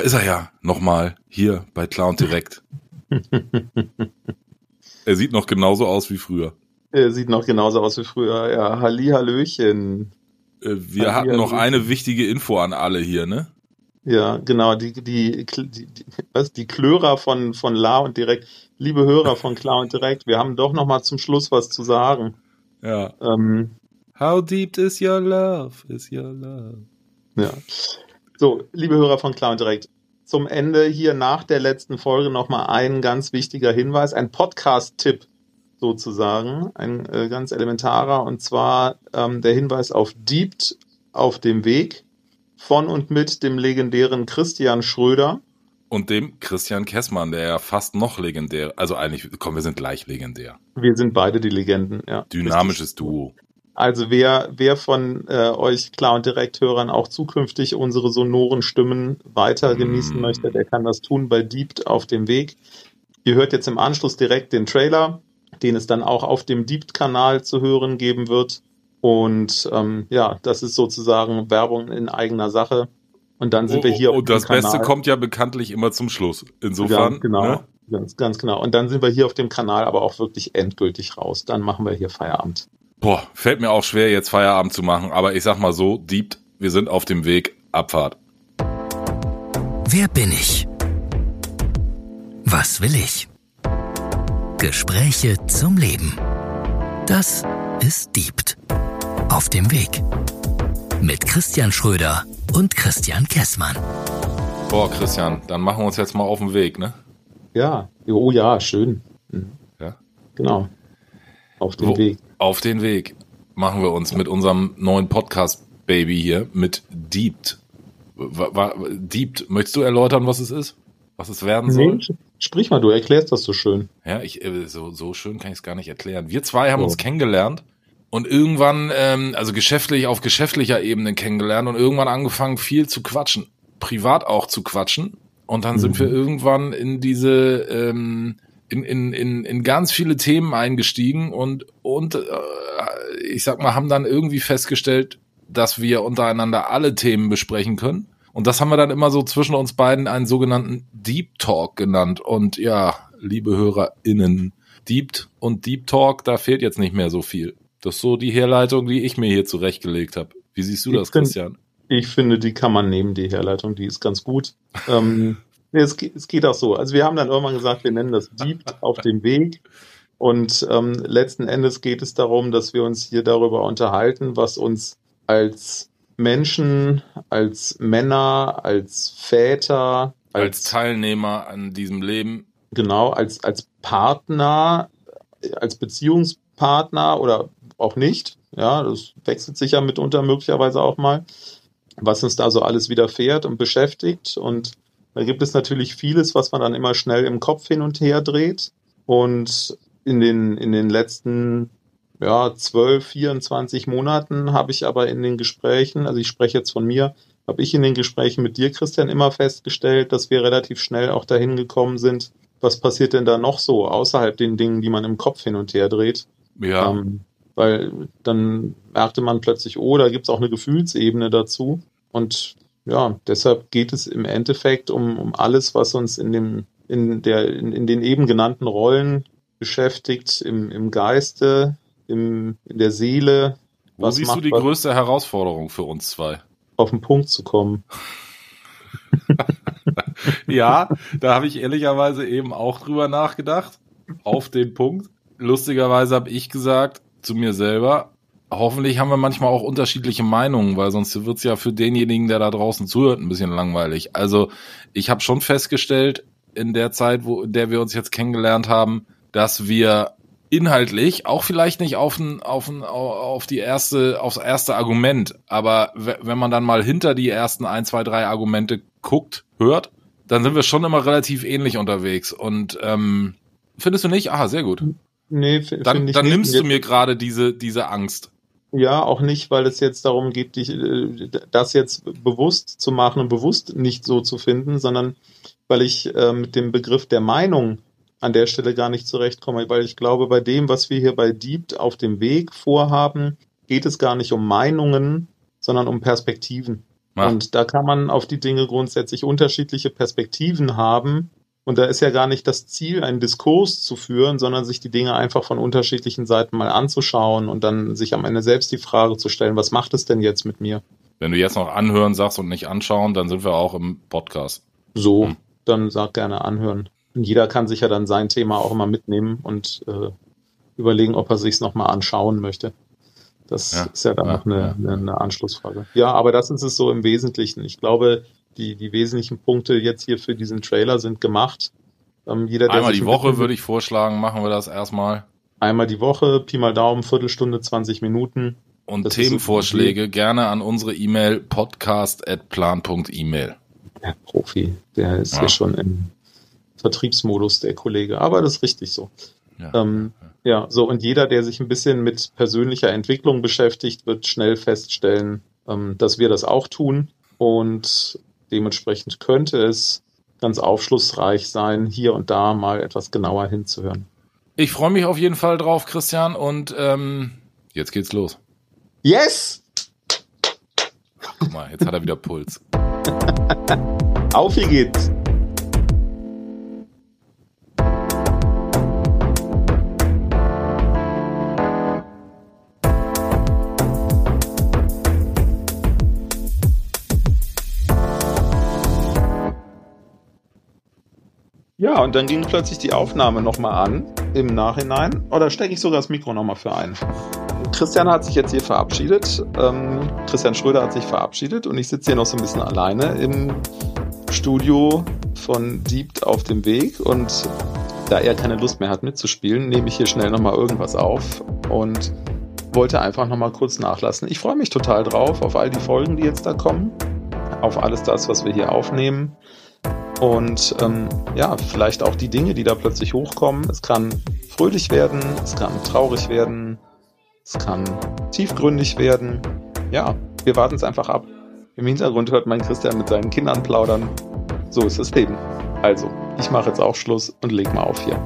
Da ist er ja nochmal hier bei Clown direkt. er sieht noch genauso aus wie früher. Er sieht noch genauso aus wie früher. Ja, Halli, Hallöchen. Äh, wir Halli, hatten noch eine wichtige Info an alle hier, ne? Ja, genau, die, die, die, die, was, die Klörer von, von La und Direkt, liebe Hörer von Klar und Direkt, wir haben doch noch mal zum Schluss was zu sagen. Ja. Ähm, How deep is your love, is your love? Ja. So, liebe Hörer von Klar und Direkt, zum Ende hier nach der letzten Folge noch mal ein ganz wichtiger Hinweis, ein Podcast-Tipp sozusagen, ein äh, ganz elementarer, und zwar ähm, der Hinweis auf Deept auf dem Weg von und mit dem legendären Christian Schröder. Und dem Christian Kessmann, der ja fast noch legendär, also eigentlich, komm, wir sind gleich legendär. Wir sind beide die Legenden, ja. Dynamisches Duo. Also wer, wer von äh, euch Klar- und Direkthörern auch zukünftig unsere sonoren Stimmen weiter genießen mm. möchte, der kann das tun bei Deep auf dem Weg. Ihr hört jetzt im Anschluss direkt den Trailer, den es dann auch auf dem Deep-Kanal zu hören geben wird. Und ähm, ja, das ist sozusagen Werbung in eigener Sache. Und dann sind oh, wir hier. Oh, und das Kanal. Beste kommt ja bekanntlich immer zum Schluss. Insofern. Ja, genau. Ne? Ganz, ganz genau. Und dann sind wir hier auf dem Kanal aber auch wirklich endgültig raus. Dann machen wir hier Feierabend. Boah, fällt mir auch schwer, jetzt Feierabend zu machen. Aber ich sag mal so, Deep, wir sind auf dem Weg. Abfahrt. Wer bin ich? Was will ich? Gespräche zum Leben. Das ist Diebt. Auf dem Weg. Mit Christian Schröder und Christian Kessmann. Boah, Christian, dann machen wir uns jetzt mal auf den Weg, ne? Ja, oh ja, schön. Mhm. Ja. Genau. Auf den Wo, Weg. Auf den Weg machen wir uns mit unserem neuen Podcast-Baby hier, mit Deept. Deept, möchtest du erläutern, was es ist? Was es werden soll? Nee, sprich mal, du erklärst das so schön. Ja, ich, äh, so, so schön kann ich es gar nicht erklären. Wir zwei haben oh. uns kennengelernt und irgendwann, ähm, also geschäftlich auf geschäftlicher Ebene kennengelernt und irgendwann angefangen viel zu quatschen, privat auch zu quatschen. Und dann mhm. sind wir irgendwann in diese, ähm, in, in, in, in ganz viele Themen eingestiegen und, und äh, ich sag mal, haben dann irgendwie festgestellt, dass wir untereinander alle Themen besprechen können. Und das haben wir dann immer so zwischen uns beiden einen sogenannten Deep Talk genannt. Und ja, liebe HörerInnen, Deep und Deep Talk, da fehlt jetzt nicht mehr so viel. Das ist so die Herleitung, die ich mir hier zurechtgelegt habe. Wie siehst du ich das, Christian? Ich finde, die kann man nehmen, die Herleitung, die ist ganz gut. ähm, es, es, geht auch so. Also wir haben dann irgendwann gesagt, wir nennen das Deep auf dem Weg. Und ähm, letzten Endes geht es darum, dass wir uns hier darüber unterhalten, was uns als Menschen, als Männer, als Väter, als, als Teilnehmer an diesem Leben. Genau, als, als Partner, als Beziehungspartner oder auch nicht. Ja, das wechselt sich ja mitunter möglicherweise auch mal, was uns da so alles widerfährt und beschäftigt. Und da gibt es natürlich vieles, was man dann immer schnell im Kopf hin und her dreht. Und in den, in den letzten ja, 12, 24 Monaten habe ich aber in den Gesprächen, also ich spreche jetzt von mir, habe ich in den Gesprächen mit dir, Christian, immer festgestellt, dass wir relativ schnell auch dahin gekommen sind, was passiert denn da noch so außerhalb den Dingen, die man im Kopf hin und her dreht. Ja. Ähm, weil dann merkte man plötzlich, oh, da gibt's auch eine Gefühlsebene dazu. Und ja, deshalb geht es im Endeffekt um, um alles, was uns in dem, in der, in, in den eben genannten Rollen beschäftigt, im, im Geiste, im, in der Seele. Wo was siehst du die was, größte Herausforderung für uns zwei? Auf den Punkt zu kommen. ja, da habe ich ehrlicherweise eben auch drüber nachgedacht. Auf den Punkt. Lustigerweise habe ich gesagt, zu mir selber. Hoffentlich haben wir manchmal auch unterschiedliche Meinungen, weil sonst wird's ja für denjenigen, der da draußen zuhört, ein bisschen langweilig. Also ich habe schon festgestellt, in der Zeit, wo in der wir uns jetzt kennengelernt haben, dass wir inhaltlich auch vielleicht nicht auf, ein, auf, ein, auf die erste, aufs erste Argument, aber wenn man dann mal hinter die ersten ein, zwei, drei Argumente guckt, hört, dann sind wir schon immer relativ ähnlich unterwegs. Und ähm, findest du nicht? Ah, sehr gut. Nee, dann, dann nimmst du mir gerade diese, diese Angst. Ja, auch nicht, weil es jetzt darum geht, dich, äh, das jetzt bewusst zu machen und bewusst nicht so zu finden, sondern weil ich äh, mit dem Begriff der Meinung an der Stelle gar nicht zurechtkomme, weil ich glaube, bei dem, was wir hier bei Deep auf dem Weg vorhaben, geht es gar nicht um Meinungen, sondern um Perspektiven. Ja. Und da kann man auf die Dinge grundsätzlich unterschiedliche Perspektiven haben. Und da ist ja gar nicht das Ziel, einen Diskurs zu führen, sondern sich die Dinge einfach von unterschiedlichen Seiten mal anzuschauen und dann sich am Ende selbst die Frage zu stellen, was macht es denn jetzt mit mir? Wenn du jetzt noch anhören sagst und nicht anschauen, dann sind wir auch im Podcast. So, hm. dann sag gerne anhören. Und jeder kann sich ja dann sein Thema auch immer mitnehmen und äh, überlegen, ob er sich's nochmal anschauen möchte. Das ja, ist ja dann ja, noch eine, ja. eine Anschlussfrage. Ja, aber das ist es so im Wesentlichen. Ich glaube, die, die wesentlichen Punkte jetzt hier für diesen Trailer sind gemacht. Ähm, jeder, einmal die Woche würde ich vorschlagen, machen wir das erstmal. Einmal die Woche, Pi mal Daumen, Viertelstunde, 20 Minuten. Und das Themenvorschläge gerne an unsere E-Mail podcast.plan.email. Der Profi, der ist ja. hier schon im Vertriebsmodus, der Kollege. Aber das ist richtig so. Ja. Ähm, ja, so und jeder, der sich ein bisschen mit persönlicher Entwicklung beschäftigt, wird schnell feststellen, ähm, dass wir das auch tun und dementsprechend könnte es ganz aufschlussreich sein, hier und da mal etwas genauer hinzuhören. Ich freue mich auf jeden Fall drauf, Christian, und ähm, jetzt geht's los. Yes! Guck mal, jetzt hat er wieder Puls. auf wie geht's! Ja, und dann ging plötzlich die Aufnahme nochmal an im Nachhinein. Oder stecke ich sogar das Mikro nochmal für ein? Christian hat sich jetzt hier verabschiedet. Ähm, Christian Schröder hat sich verabschiedet und ich sitze hier noch so ein bisschen alleine im Studio von Diebt auf dem Weg. Und da er keine Lust mehr hat mitzuspielen, nehme ich hier schnell nochmal irgendwas auf und wollte einfach nochmal kurz nachlassen. Ich freue mich total drauf auf all die Folgen, die jetzt da kommen, auf alles das, was wir hier aufnehmen. Und ähm, ja, vielleicht auch die Dinge, die da plötzlich hochkommen. Es kann fröhlich werden, es kann traurig werden, es kann tiefgründig werden. Ja, wir warten es einfach ab. Im Hintergrund hört mein Christian mit seinen Kindern plaudern. So ist das Leben. Also, ich mache jetzt auch Schluss und leg mal auf hier.